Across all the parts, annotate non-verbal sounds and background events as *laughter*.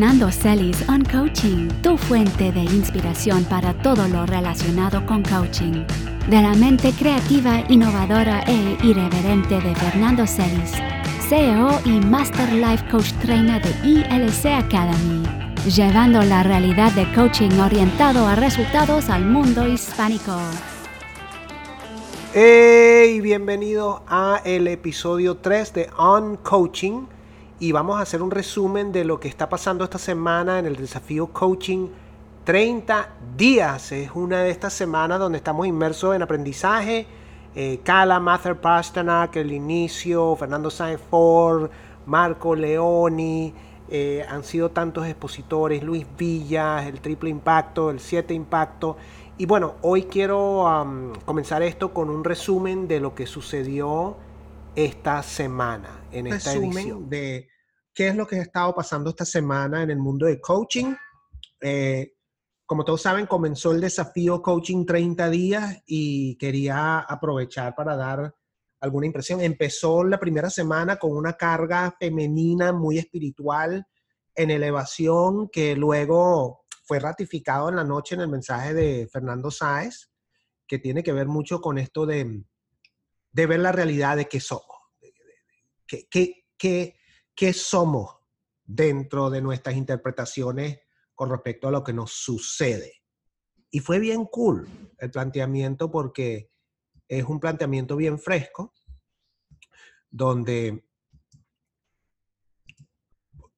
Fernando Celis on Coaching, tu fuente de inspiración para todo lo relacionado con coaching. De la mente creativa, innovadora e irreverente de Fernando Celis, CEO y Master Life Coach Trainer de ILC Academy, llevando la realidad de coaching orientado a resultados al mundo hispánico. Hey, bienvenido a el episodio 3 de On Coaching y vamos a hacer un resumen de lo que está pasando esta semana en el desafío Coaching 30 días. Es una de estas semanas donde estamos inmersos en aprendizaje. Eh, Kala, Mather Pasternak, el inicio, Fernando Sainz Ford, Marco Leoni. Eh, han sido tantos expositores, Luis Villas, el triple impacto, el 7 impacto. Y bueno, hoy quiero comenzar esto con un resumen de lo que sucedió esta semana en esta edición. de qué es lo que ha estado pasando esta semana en el mundo de coaching. Eh, como todos saben, comenzó el desafío Coaching 30 días y quería aprovechar para dar alguna impresión. Empezó la primera semana con una carga femenina muy espiritual en elevación que luego fue ratificado en la noche en el mensaje de Fernando Sáez, que tiene que ver mucho con esto de, de ver la realidad de qué somos, qué, qué, qué, qué somos dentro de nuestras interpretaciones con respecto a lo que nos sucede. Y fue bien cool el planteamiento porque es un planteamiento bien fresco, donde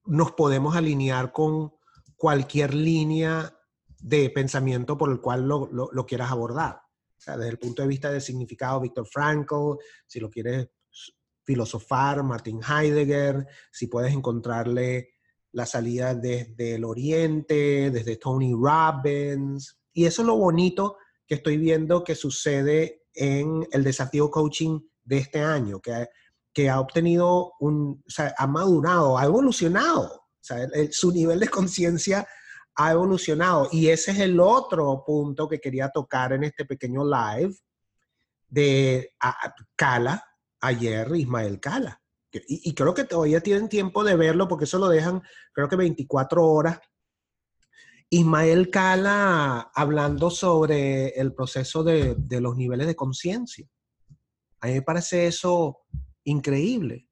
nos podemos alinear con cualquier línea de pensamiento por el cual lo, quieras abordar. desde el punto de vista del significado, Víctor Frankl, si lo quieres filosofar, Martin Heidegger, si puedes encontrarle la salida desde el Oriente, desde Tony Robbins. Y eso es lo bonito que estoy viendo que sucede en el desafío coaching de este año, que, que ha obtenido un, o sea, ha madurado, ha evolucionado. O sea, su nivel de conciencia ha evolucionado. Y ese es el otro punto que quería tocar en este pequeño live de Cala, ayer Ismael Cala. Y, creo que todavía tienen tiempo de verlo porque eso lo dejan, creo que 24 horas. Ismael Cala hablando sobre el proceso de, los niveles de conciencia. A mí me parece eso increíble,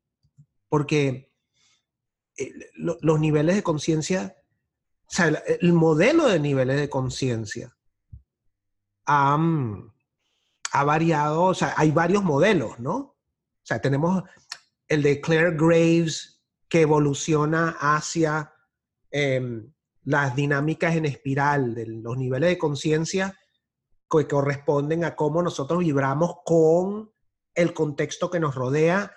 porque eh, los niveles de conciencia, o sea, el, modelo de niveles de conciencia ha variado, o sea, hay varios modelos, ¿no? O sea, tenemos el de Claire Graves que evoluciona hacia em, las dinámicas en espiral de los niveles de conciencia que corresponden a cómo nosotros vibramos con el contexto que nos rodea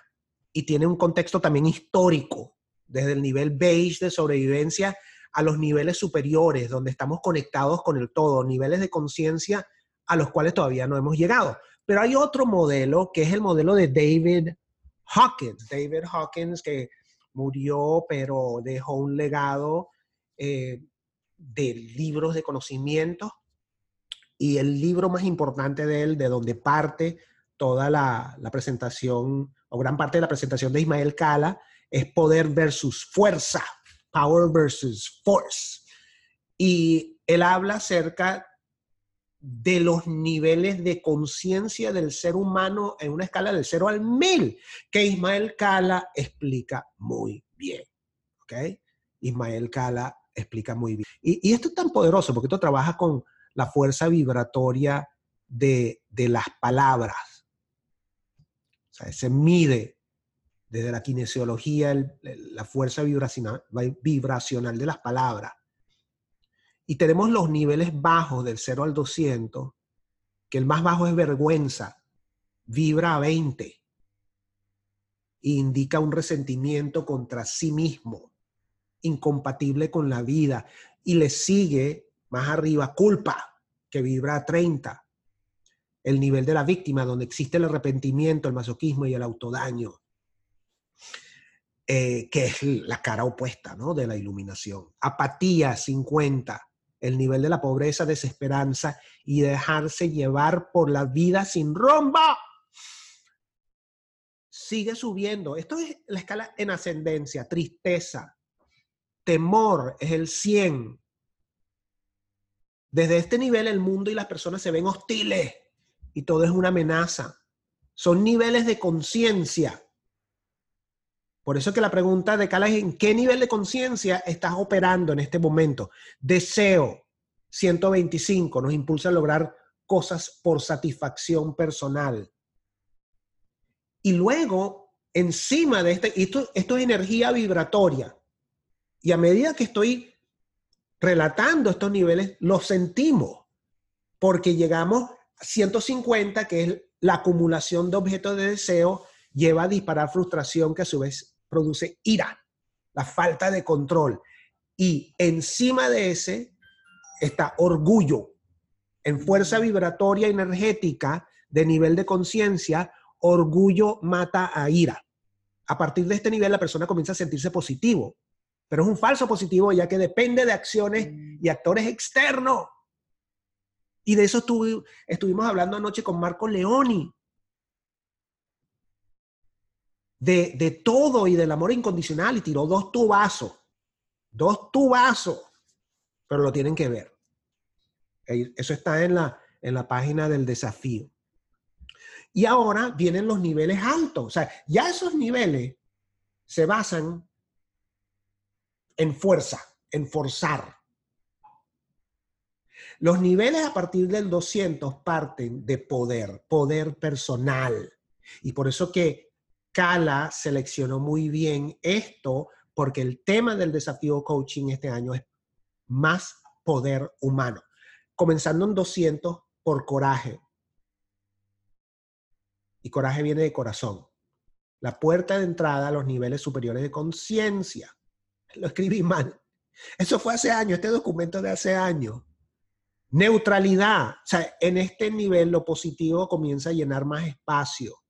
y tiene un contexto también histórico, desde el nivel beige de sobrevivencia a los niveles superiores, donde estamos conectados con el todo, niveles de conciencia a los cuales todavía no hemos llegado. Pero hay otro modelo que es el modelo de David Hawkins. David Hawkins que murió pero dejó un legado eh, de libros de conocimiento y el libro más importante de él, de donde parte toda la, la presentación o gran parte de la presentación de Ismael Cala, es poder versus fuerza, power versus force. Y él habla acerca de los niveles de conciencia del ser humano en una escala del 0 al 1000, que Ismael Cala explica muy bien. ¿Ok? Ismael Cala explica muy bien. Y, esto es tan poderoso porque esto trabaja con la fuerza vibratoria de, las palabras. O sea, se mide desde la kinesiología la fuerza vibracional de las palabras y tenemos los niveles bajos del 0 al 200, que el más bajo es vergüenza, vibra a 20 e indica un resentimiento contra sí mismo, incompatible con la vida. Y le sigue más arriba culpa, que vibra a 30. El nivel de la víctima, donde existe el arrepentimiento, el masoquismo y el autodaño. Eh, que es la cara opuesta ¿no? de la iluminación. Apatía, 50 el nivel de la pobreza, desesperanza y dejarse llevar por la vida sin rumbo. Sigue subiendo. Esto es la escala en ascendencia, tristeza, temor es el 100. Desde este nivel el mundo y las personas se ven hostiles y todo es una amenaza. Son niveles de conciencia. Por eso que la pregunta de Cala es en qué nivel de conciencia estás operando en este momento. Deseo 125 nos impulsa a lograr cosas por satisfacción personal. Y luego, encima de este, esto, esto es energía vibratoria. Y a medida que estoy relatando estos niveles, los sentimos, porque llegamos a 150, que es la acumulación de objetos de deseo, lleva a disparar frustración, que a su vez produce ira, la falta de control. Y encima de ese está orgullo. En fuerza vibratoria energética de nivel de conciencia, orgullo mata a ira. A partir de este nivel la persona comienza a sentirse positivo, pero es un falso positivo ya que depende de acciones y actores externos. Y de eso estuvimos hablando anoche con Marco Leoni. De, de, todo y del amor incondicional y tiró dos tubazos. Dos tubazos. Pero lo tienen que ver. Eso está en la, en la página del desafío. Y ahora vienen los niveles altos. O sea, ya esos niveles se basan en fuerza, en forzar. Los niveles a partir del 200 parten de poder, poder personal. Y por eso que Cala seleccionó muy bien esto, porque el tema del desafío coaching este año es más poder humano. Comenzando en 200 por coraje. Y coraje viene de corazón. La puerta de entrada a los niveles superiores de conciencia *laughs* lo escribí mal. Eso fue hace años, este documento de hace años. Neutralidad. O sea, en este nivel lo positivo comienza a llenar más espacio.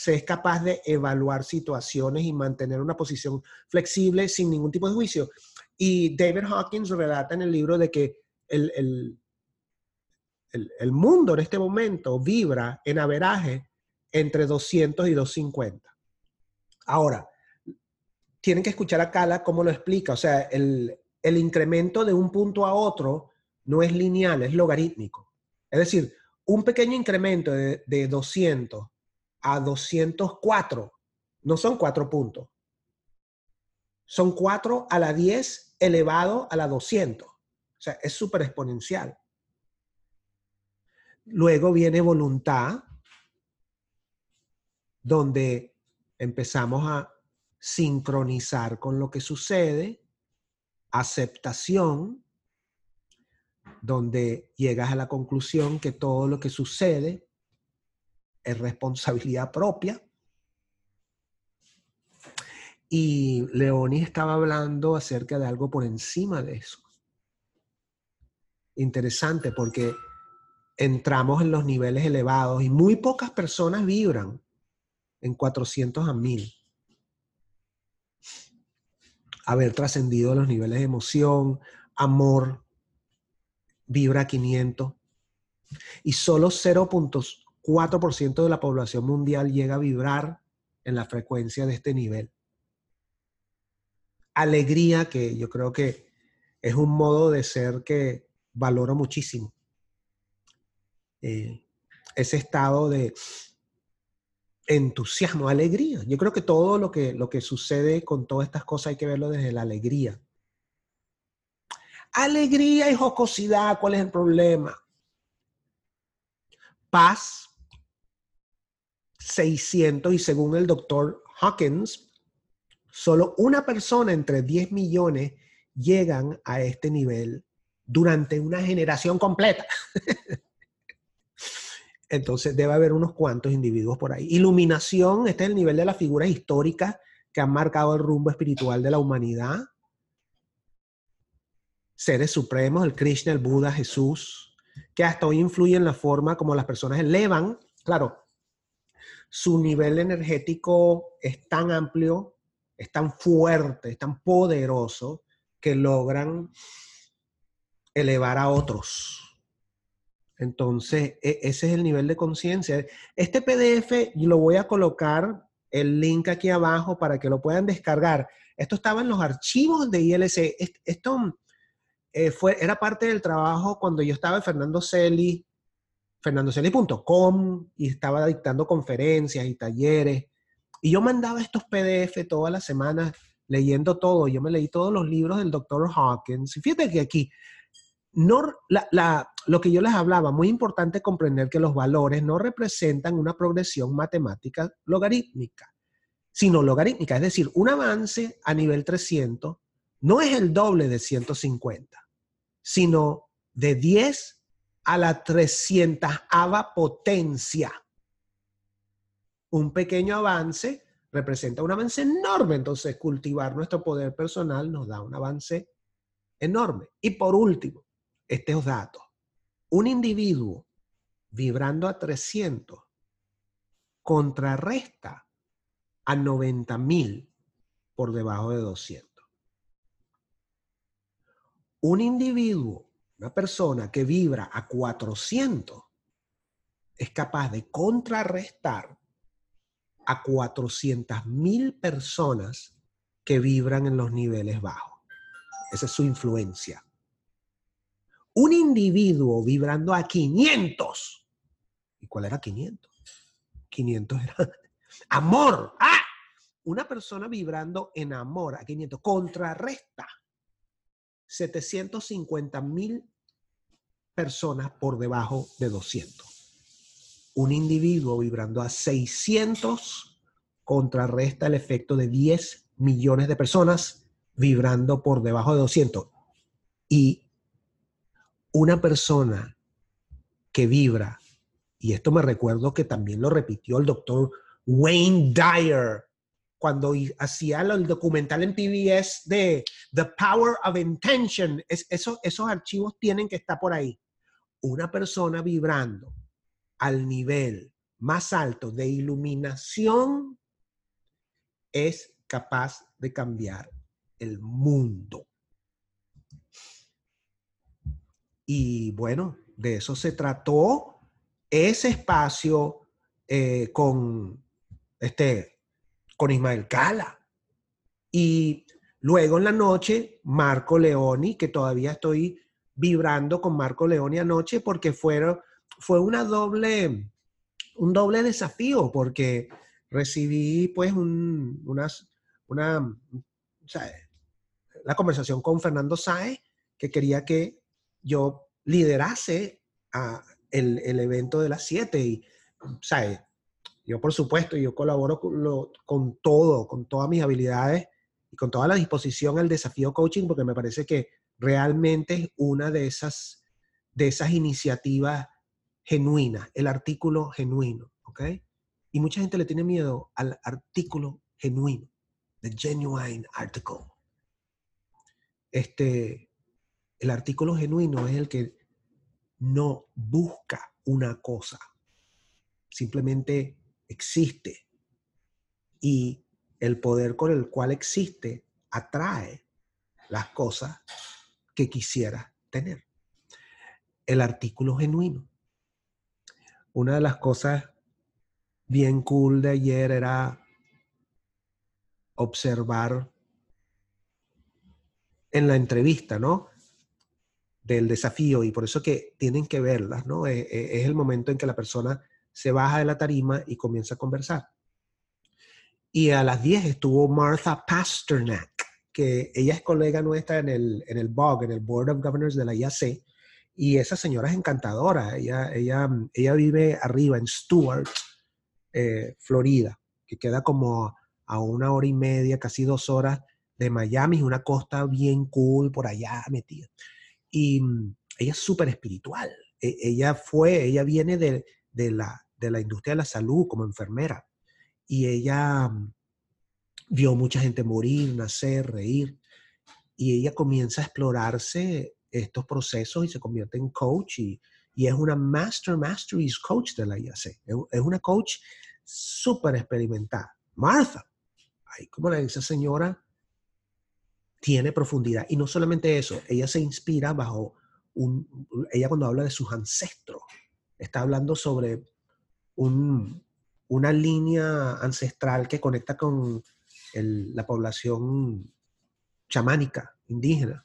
Se es capaz de evaluar situaciones y mantener una posición flexible sin ningún tipo de juicio. Y David Hawkins relata en el libro de que el, el, el mundo en este momento vibra en averaje entre 200 y 250. Ahora, tienen que escuchar a Cala cómo lo explica. O sea, el, incremento de un punto a otro no es lineal, es logarítmico. Es decir, un pequeño incremento de, de 200 a 204 no son cuatro puntos. Son 4 a la 10 elevado a la 200. O sea, es súper exponencial. Luego viene voluntad, donde empezamos a sincronizar con lo que sucede, aceptación, donde llegas a la conclusión que todo lo que sucede es responsabilidad propia. Y Leoni estaba hablando acerca de algo por encima de eso. Interesante porque entramos en los niveles elevados y muy pocas personas vibran en 400 a 1000 haber trascendido los niveles de emoción, amor, vibra 500. Y solo 0.4% de la población mundial llega a vibrar en la frecuencia de este nivel. Alegría, que yo creo que es un modo de ser que valoro muchísimo. Eh, ese estado de entusiasmo, alegría. Yo creo que todo lo que, lo que sucede con todas estas cosas hay que verlo desde la alegría. Alegría y jocosidad, ¿cuál es el problema? Paz, 600 y según el doctor Hawkins, solo una persona entre 10 millones llegan a este nivel durante una generación completa. *laughs* Entonces debe haber unos cuantos individuos por ahí. Iluminación, este es el nivel de las figuras históricas que han marcado el rumbo espiritual de la humanidad. Seres supremos, el Krishna, el Buda, Jesús, que hasta hoy influyen en la forma como las personas elevan. Claro, su nivel energético es tan amplio, es tan fuerte, es tan poderoso que logran elevar a otros entonces, e, ese es el nivel de conciencia. Este PDF lo voy a colocar el link aquí abajo para que lo puedan descargar. Esto estaba en los archivos de ILC. Esto eh, fue, era parte del trabajo cuando yo estaba Fernando Celi, fernandoceli.com, y estaba dictando conferencias y talleres. Y yo mandaba estos PDF todas las semanas leyendo todo. Yo me leí todos los libros del doctor Hawkins. Y fíjate que aquí, no, lo que yo les hablaba, muy importante comprender que los valores no representan una progresión matemática logarítmica, sino logarítmica. Es decir, un avance a nivel 300 no es el doble de 150, sino de 10 a la 300 potencia. Un pequeño avance representa un avance enorme. Entonces, cultivar nuestro poder personal nos da un avance enorme. Y por último, estos datos. Un individuo vibrando a 300 contrarresta a 90 mil por debajo de 200. Un individuo, una persona que vibra a 400, es capaz de contrarrestar a 400 mil personas que vibran en los niveles bajos. Esa es su influencia. Un individuo vibrando a 500. ¿Y cuál era 500? 500 era *laughs* amor. ¡Ah! Una persona vibrando en amor a 500 contrarresta 750 mil personas por debajo de 200 un individuo vibrando a 600 contrarresta el efecto de 10 millones de personas vibrando por debajo de 200. Y una persona que vibra, y esto me recuerdo que también lo repitió el doctor Wayne Dyer cuando hacía el documental en PBS de The Power of Intention, es, esos archivos tienen que estar por ahí. Una persona vibrando al nivel más alto de iluminación es capaz de cambiar el mundo. Y bueno, de eso se trató ese espacio eh, con, este, con Ismael Cala. Y luego en la noche, Marco Leoni, que todavía estoy vibrando con Marco Leoni anoche porque fueron fue una doble, un doble desafío porque recibí pues un, unas, una, la conversación con Fernando Sáez que quería que yo liderase el, el evento de las 7 y, ¿sabes? Yo, por supuesto, yo colaboro con, todo, con todas mis habilidades y con toda la disposición al desafío coaching, porque me parece que realmente es una de esas, de esas iniciativas genuina, el artículo genuino. Y mucha gente le tiene miedo al artículo genuino, the genuine article. Este, el artículo genuino es el que no busca una cosa, simplemente existe. Y el poder con el cual existe atrae las cosas que quisiera tener. El artículo genuino una de las cosas bien cool de ayer era observar en la entrevista, ¿no? Del desafío y por eso que tienen que verlas, ¿no? Eh, eh, es, el momento en que la persona se baja de la tarima y comienza a conversar. Y a las 10 estuvo Martha Pasternak, que ella es colega nuestra en el, en el BOG, en el Board of Governors de la IAC, y esa señora es encantadora. Ella, ella, ella vive arriba en Stuart, eh, Florida, que queda como a una hora y media, casi dos horas de Miami, es una costa bien cool por allá metida. Y mm, ella es súper espiritual. E, ella fue, ella viene de, de, la, de la industria de la salud como enfermera. Y ella mm, vio mucha gente morir, nacer, reír. Y ella comienza a explorarse estos procesos y se convierte en coach y, es una Master Masteries Coach de la IAC. Es una coach súper experimentada. Martha, ahí como la dice señora, tiene profundidad. Y no solamente eso, ella se inspira bajo un, ella cuando habla de sus ancestros, está hablando sobre un, una línea ancestral que conecta con, la población chamánica, indígena,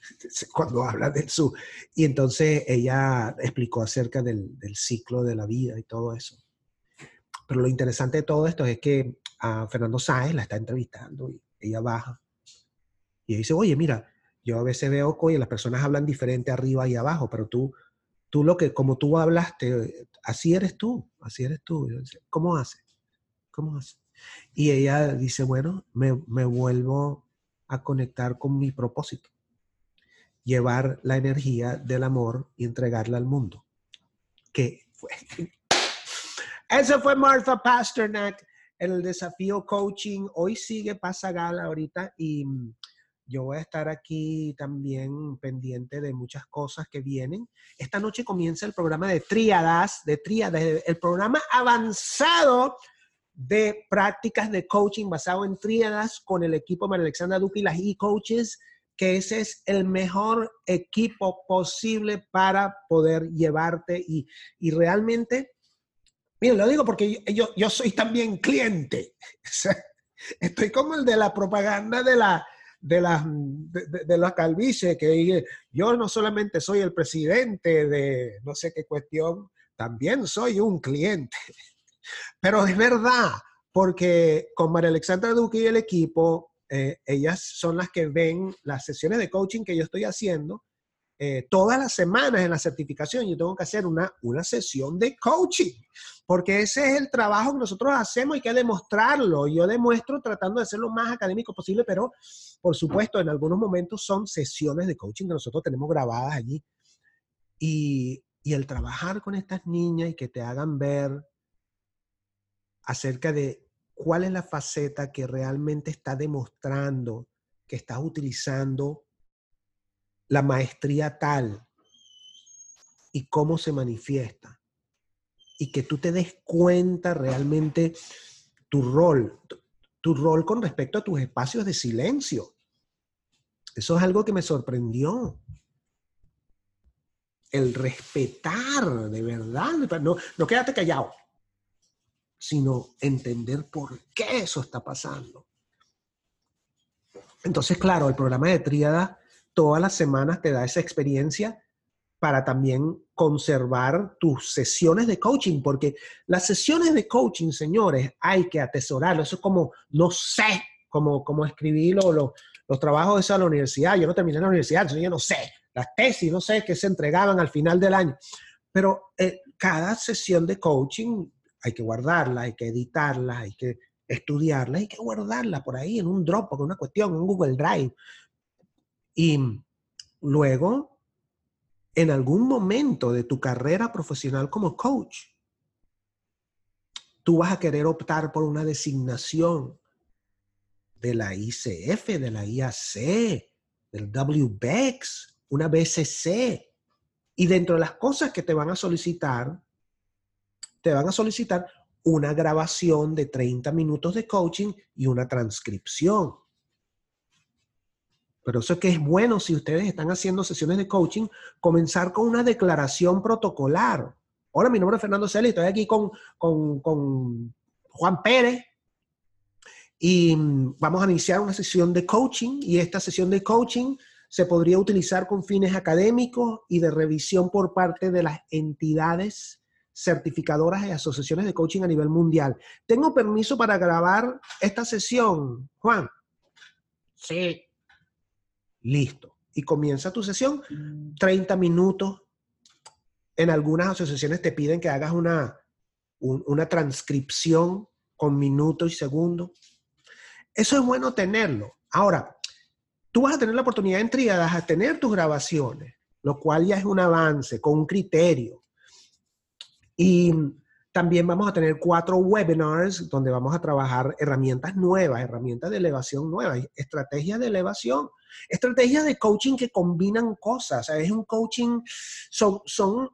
*laughs* cuando habla del sur. Y entonces ella explicó acerca del, ciclo de la vida y todo eso. Pero lo interesante de todo esto es que a Fernando Sáez la está entrevistando y ella baja. Y dice, oye, mira, yo a veces veo que las personas hablan diferente arriba y abajo, pero tú, tú lo que, como tú hablaste, así eres tú, así eres tú. ¿Cómo haces? ¿Cómo haces? Y ella dice, bueno, me, vuelvo a conectar con mi propósito llevar la energía del amor y entregarla al mundo. ¿Qué fue? *laughs* Eso fue Martha Pasternak en el desafío coaching. Hoy sigue Pasa Gala ahorita y yo voy a estar aquí también pendiente de muchas cosas que vienen. Esta noche comienza el programa de tríadas, de tríadas, el programa avanzado de prácticas de coaching basado en tríadas con el equipo María Alexandra Duque y las e-coaches que ese es el mejor equipo posible para poder llevarte y, realmente, miren, lo digo porque yo, yo, soy también cliente. *laughs* Estoy como el de la propaganda de la, de la, de, de la que yo no solamente soy el presidente de no sé qué cuestión, también soy un cliente. *laughs* Pero es verdad, porque con María Alexandra Duque y el equipo eh, ellas son las que ven las sesiones de coaching que yo estoy haciendo. Eh, todas las semanas en la certificación yo tengo que hacer una, una sesión de coaching, porque ese es el trabajo que nosotros hacemos y que demostrarlo. Yo demuestro tratando de ser lo más académico posible, pero por supuesto en algunos momentos son sesiones de coaching que nosotros tenemos grabadas allí. Y, y el trabajar con estas niñas y que te hagan ver acerca de cuál es la faceta que realmente está demostrando que estás utilizando la maestría tal y cómo se manifiesta. Y que tú te des cuenta realmente tu rol, tu rol con respecto a tus espacios de silencio. Eso es algo que me sorprendió. El respetar, de verdad. No, no quédate callado sino entender por qué eso está pasando. Entonces, claro, el programa de tríada todas las semanas te da esa experiencia para también conservar tus sesiones de coaching, porque las sesiones de coaching, señores, hay que atesorarlo. Eso es como, no sé, como, como escribí los trabajos de esa la universidad. Yo no terminé en la universidad, entonces yo no sé, las tesis, no sé, qué se entregaban al final del año. Pero eh, cada sesión de coaching hay que guardarla, hay que editarla, hay que estudiarla, hay que guardarla por ahí en un Dropbox, una cuestión, en un Google Drive. Y luego, en algún momento de tu carrera profesional como coach, tú vas a querer optar por una designación de la ICF, de la IAC, del WBEX, una BCC. Y dentro de las cosas que te van a solicitar te van a solicitar una grabación de 30 minutos de coaching y una transcripción. Pero eso es que es bueno si ustedes están haciendo sesiones de coaching, comenzar con una declaración protocolar. Hola, mi nombre es Fernando Celi, estoy aquí con, con, con Juan Pérez y vamos a iniciar una sesión de coaching y esta sesión de coaching se podría utilizar con fines académicos y de revisión por parte de las entidades certificadoras y asociaciones de coaching a nivel mundial. ¿Tengo permiso para grabar esta sesión, Juan? Sí. Listo. Y comienza tu sesión, 30 minutos. En algunas asociaciones te piden que hagas una, una transcripción con minutos y segundos. Eso es bueno tenerlo. Ahora, tú vas a tener la oportunidad en tríadas a tener tus grabaciones, lo cual ya es un avance con un criterio. Y también vamos a tener cuatro webinars donde vamos a trabajar herramientas nuevas, herramientas de elevación nuevas, estrategias de elevación, estrategias de coaching que combinan cosas. es un coaching, son, son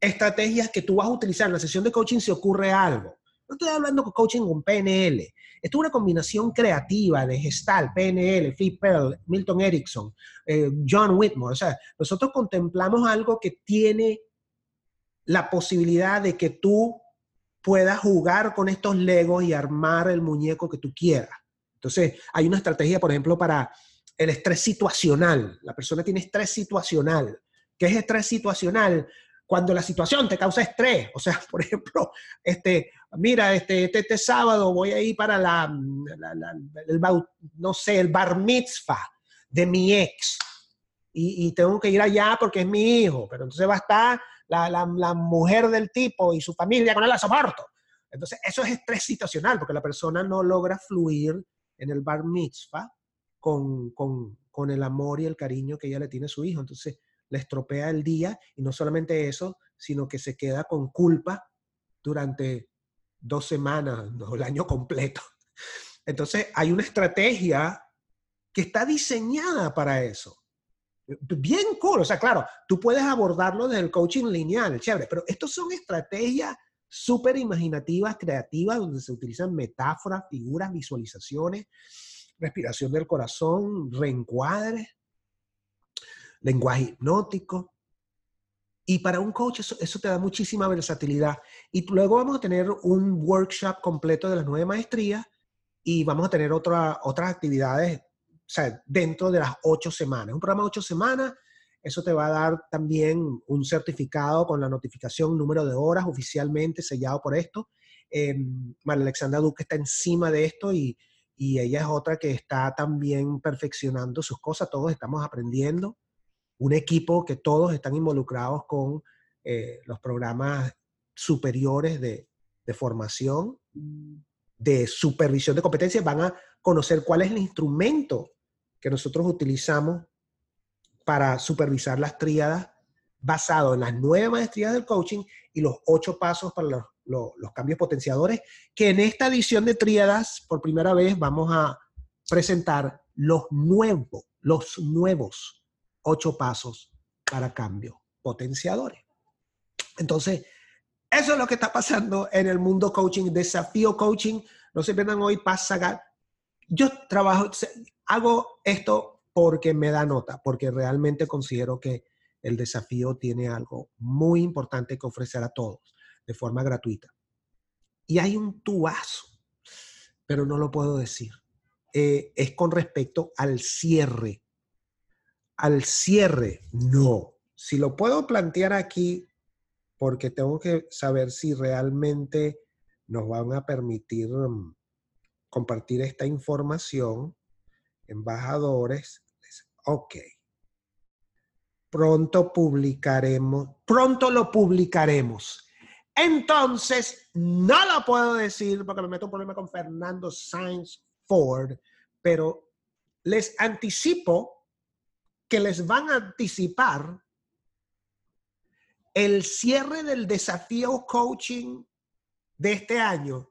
estrategias que tú vas a utilizar. En la sesión de coaching se ocurre algo. No estoy hablando de coaching con PNL. Esto es una combinación creativa de Gestalt, PNL, Flip Pearl, Milton Erickson, eh, John Whitmore. O sea, nosotros contemplamos algo que tiene la posibilidad de que tú puedas jugar con estos legos y armar el muñeco que tú quieras. Entonces, hay una estrategia, por ejemplo, para el estrés situacional. La persona tiene estrés situacional. ¿Qué es estrés situacional? Cuando la situación te causa estrés. O sea, *laughs* por ejemplo, este, mira, este, este, este sábado voy a ir para la, el, no sé, el bar mitzvah de mi ex. Y, y, tengo que ir allá porque es mi hijo. Pero entonces va a estar la, la mujer del tipo y su familia con él la soporto. Entonces, eso es estrés situacional, porque la persona no logra fluir en el bar mitzvah con, con, con, el amor y el cariño que ella le tiene a su hijo. Entonces le estropea el día y no solamente eso, sino que se queda con culpa durante dos semanas o el año completo. Entonces hay una estrategia que está diseñada para eso. Bien cool. O sea, claro, tú puedes abordarlo desde el coaching lineal, chévere, pero estos son estrategias súper imaginativas, creativas, donde se utilizan metáforas, figuras, visualizaciones, respiración del corazón, reencuadre, lenguaje hipnótico. Y para un coach eso, te da muchísima versatilidad. Y luego vamos a tener un workshop completo de las nueve maestrías y vamos a tener otra, otras actividades sea, dentro de las ocho semanas. Un programa de ocho semanas eso te va a dar también un certificado con la notificación, número de horas oficialmente sellado por esto. Eh, María Alexandra Duque está encima de esto y, y ella es otra que está también perfeccionando sus cosas. Todos estamos aprendiendo. Un equipo que todos están involucrados con eh, los programas superiores de, de formación, de supervisión de competencias, van a conocer cuál es el instrumento que nosotros utilizamos para supervisar las tríadas basado en las nueve maestrías del coaching y los ocho pasos para los, cambios potenciadores, que en esta edición de tríadas, por primera vez, vamos a presentar los nuevos, los nuevos ocho pasos para cambios potenciadores. Entonces, eso es lo que está pasando en el mundo coaching, desafío coaching. No se pierdan hoy, pasa. Yo trabajo, hago esto porque me da nota, porque realmente considero que el desafío tiene algo muy importante que ofrecer a todos de forma gratuita. Y hay un tuazo, pero no lo puedo decir. Eh, es con respecto al cierre. Al cierre, no. Si lo puedo plantear aquí, porque tengo que saber si realmente nos van a permitir mm, compartir esta información embajadores. Ok. Pronto publicaremos, pronto lo publicaremos. Entonces, no lo puedo decir porque me meto un problema con Fernando Sainz Ford, pero les anticipo que les van a anticipar el cierre del desafío coaching de este año.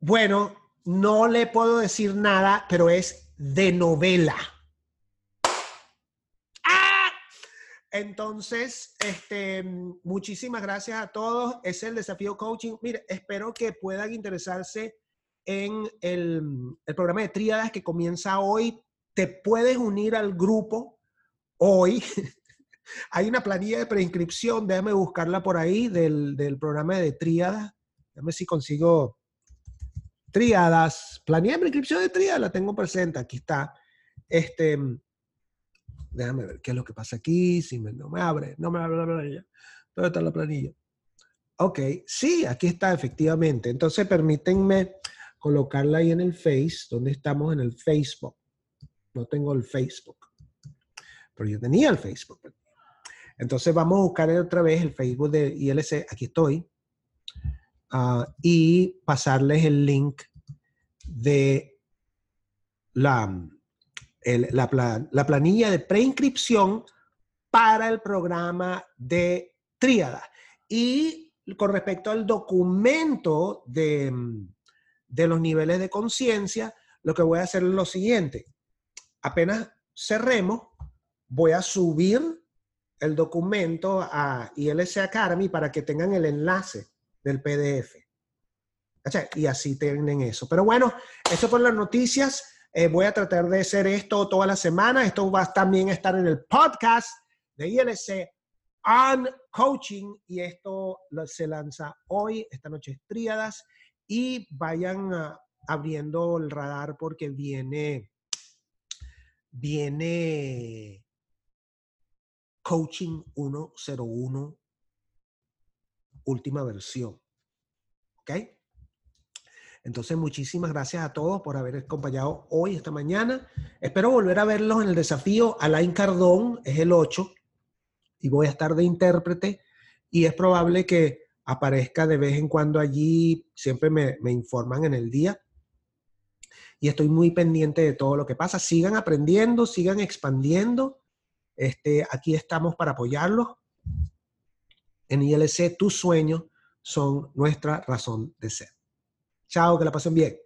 Bueno, no le puedo decir nada, pero es de novela. ¡Ah! Entonces, este, muchísimas gracias a todos. Es el desafío coaching. Mire, espero que puedan interesarse en el, el programa de tríadas que comienza hoy. Te puedes unir al grupo hoy. *laughs* Hay una planilla de preinscripción, déjame buscarla por ahí del, del programa de tríadas. Déjame si consigo Tríadas, planeé mi inscripción de tríadas, la tengo presente, aquí está. Este, déjame ver qué es lo que pasa aquí, si no me abre, no me abre la planilla. ¿Dónde está la planilla? Ok, sí, aquí está efectivamente. Entonces permítanme colocarla ahí en el Face, donde estamos en el Facebook. No tengo el Facebook, pero yo tenía el Facebook. Entonces vamos a buscar otra vez el Facebook de ILC. Aquí estoy. Ah, y pasarles el link de la, la, planilla de preinscripción para el programa de Tríada. Y con respecto al documento de, de los niveles de conciencia, lo que voy a hacer es lo siguiente. Apenas cerremos, voy a subir el documento a ILC Academy para que tengan el enlace del PDF. Y así tienen eso. Pero bueno, eso por las noticias. Eh, voy a tratar de hacer esto toda la semana. Esto va a también estar en el podcast de ILC on Coaching y esto se lanza hoy, esta noche es Tríadas y vayan ah, abriendo el radar porque viene, viene Coaching 101, última versión. ¿Ok? Entonces, muchísimas gracias a todos por haber acompañado hoy, esta mañana. Espero volver a verlos en el desafío. Alain Cardón es el 8 y voy a estar de intérprete y es probable que aparezca de vez en cuando allí, siempre me, me informan en el día y estoy muy pendiente de todo lo que pasa. Sigan aprendiendo, sigan expandiendo. Este, aquí estamos para apoyarlos. En ILC, tus sueños son nuestra razón de ser. Chao, que la pasen bien.